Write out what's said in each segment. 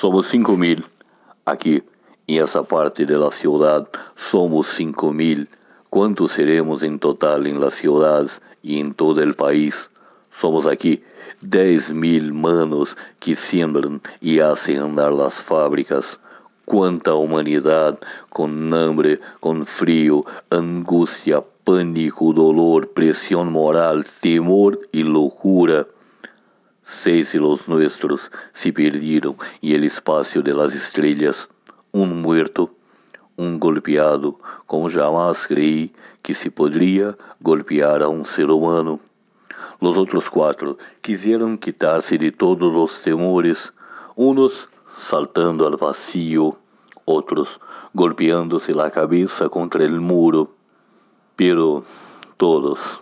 Somos cinco mil. Aqui, em essa parte de la ciudad, somos cinco mil. ¿Cuántos seremos en total en las ciudades y en todo el país? Somos dez mil manos que siembran y hacen andar las fábricas. Quanta humanidade com hambre, com frio, angústia, pânico, dolor, pressão moral, temor e loucura. Seis de los nuestros se perderam em el espaço de las estrellas. Um muerto, um golpeado, como jamais creí que se poderia golpear a um ser humano. Los outros quatro quiseram quitar-se de todos os temores, unos saltando al vacío, otros golpeándose la cabeza contra el muro, pero todos,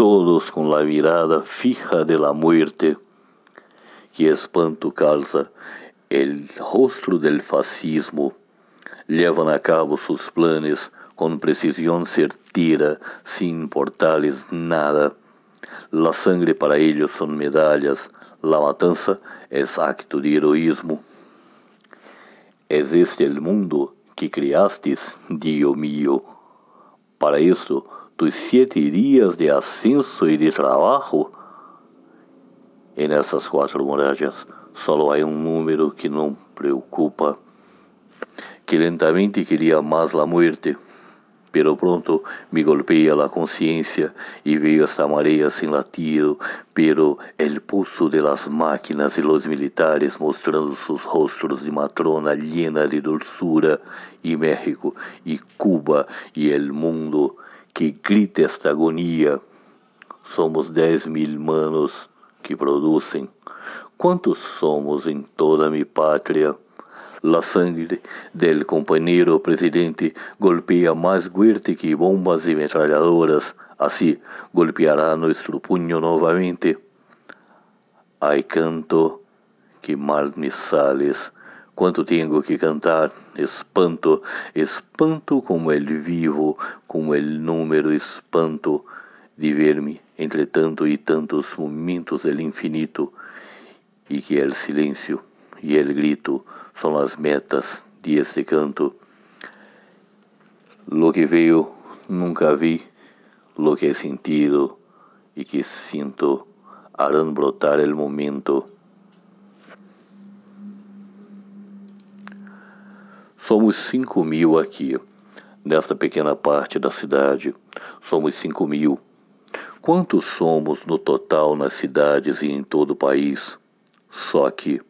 todos con la mirada fija de la muerte. Que espanto calza el rostro del fascismo. Llevan a cabo sus planes con precisión certera, sin importarles nada. La sangre para ellos son medallas, la matanza es acto de heroísmo. ¿Es este el mundo que creaste, Dios mío? Para esto, tus siete días de ascenso y de trabajo. En esas cuatro murallas solo hay un número que no preocupa, que lentamente quería más la muerte pero pronto me golpea la conciencia y veo esta marea sin latido, pero el pulso de las máquinas y los militares mostrando sus rostros de matrona llena de dulzura, y México, y Cuba, y el mundo que grita esta agonía. Somos dez mil manos que producen. ¿Cuántos somos en toda mi patria? La sangre del compañero presidente golpea más fuerte que bombas y metralladoras. Así golpeará nuestro puño nuevamente. Hay canto que mal me sales. Quanto tengo que cantar, espanto, espanto como el vivo, como el número espanto de ver-me entre tanto e tantos momentos del infinito, e que el silêncio e el grito son las metas de este canto. Lo que veo nunca vi, lo que he sentido e que sinto harán brotar el momento. Somos cinco mil aqui, nesta pequena parte da cidade. Somos cinco mil. Quantos somos no total nas cidades e em todo o país? Só que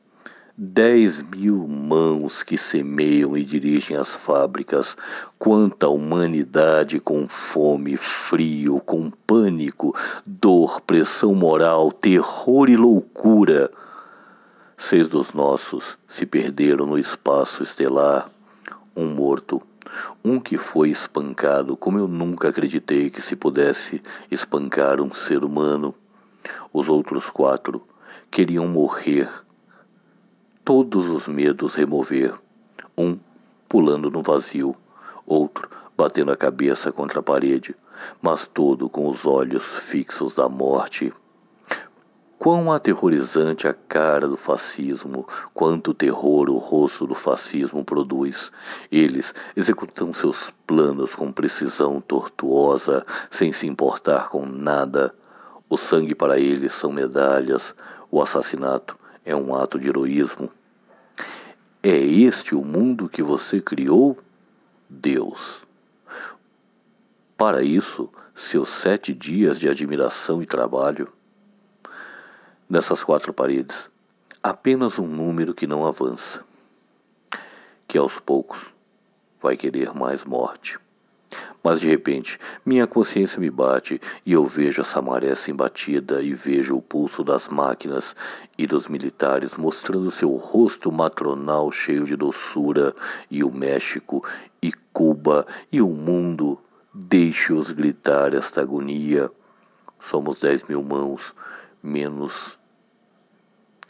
Dez mil mãos que semeiam e dirigem as fábricas, quanta humanidade com fome, frio, com pânico, dor, pressão moral, terror e loucura. Seis dos nossos se perderam no espaço estelar. Um morto, um que foi espancado como eu nunca acreditei que se pudesse espancar um ser humano. Os outros quatro queriam morrer todos os medos remover, um pulando no vazio, outro batendo a cabeça contra a parede, mas todo com os olhos fixos da morte. Quão aterrorizante a cara do fascismo, quanto terror o rosto do fascismo produz. Eles executam seus planos com precisão tortuosa, sem se importar com nada. O sangue para eles são medalhas, o assassinato é um ato de heroísmo. É este o mundo que você criou? Deus. Para isso, seus sete dias de admiração e trabalho. Nessas quatro paredes, apenas um número que não avança, que aos poucos vai querer mais morte. Mas de repente, minha consciência me bate e eu vejo essa maré sem batida e vejo o pulso das máquinas e dos militares mostrando seu rosto matronal cheio de doçura e o México e Cuba e o mundo. Deixe-os gritar esta agonia. Somos dez mil mãos menos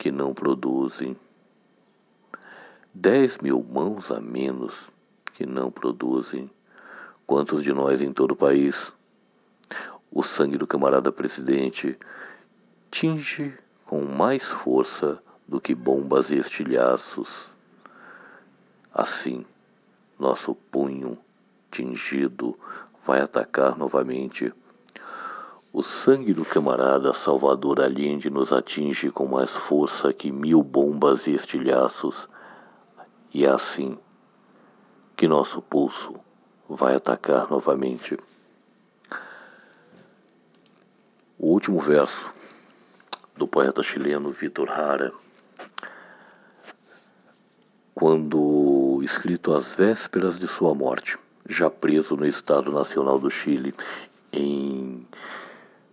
que não produzem. Dez mil mãos a menos que não produzem Quantos de nós em todo o país? O sangue do camarada presidente tinge com mais força do que bombas e estilhaços. Assim, nosso punho tingido vai atacar novamente. O sangue do camarada Salvador Allende nos atinge com mais força que mil bombas e estilhaços. E é assim que nosso pulso vai atacar novamente. O último verso do poeta chileno Vitor Hara, quando escrito às vésperas de sua morte, já preso no Estado Nacional do Chile, em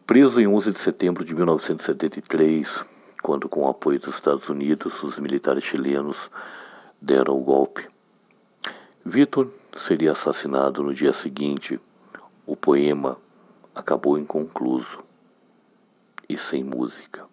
preso em 11 de setembro de 1973, quando com o apoio dos Estados Unidos os militares chilenos deram o golpe. Vitor seria assassinado no dia seguinte. O poema acabou inconcluso e sem música.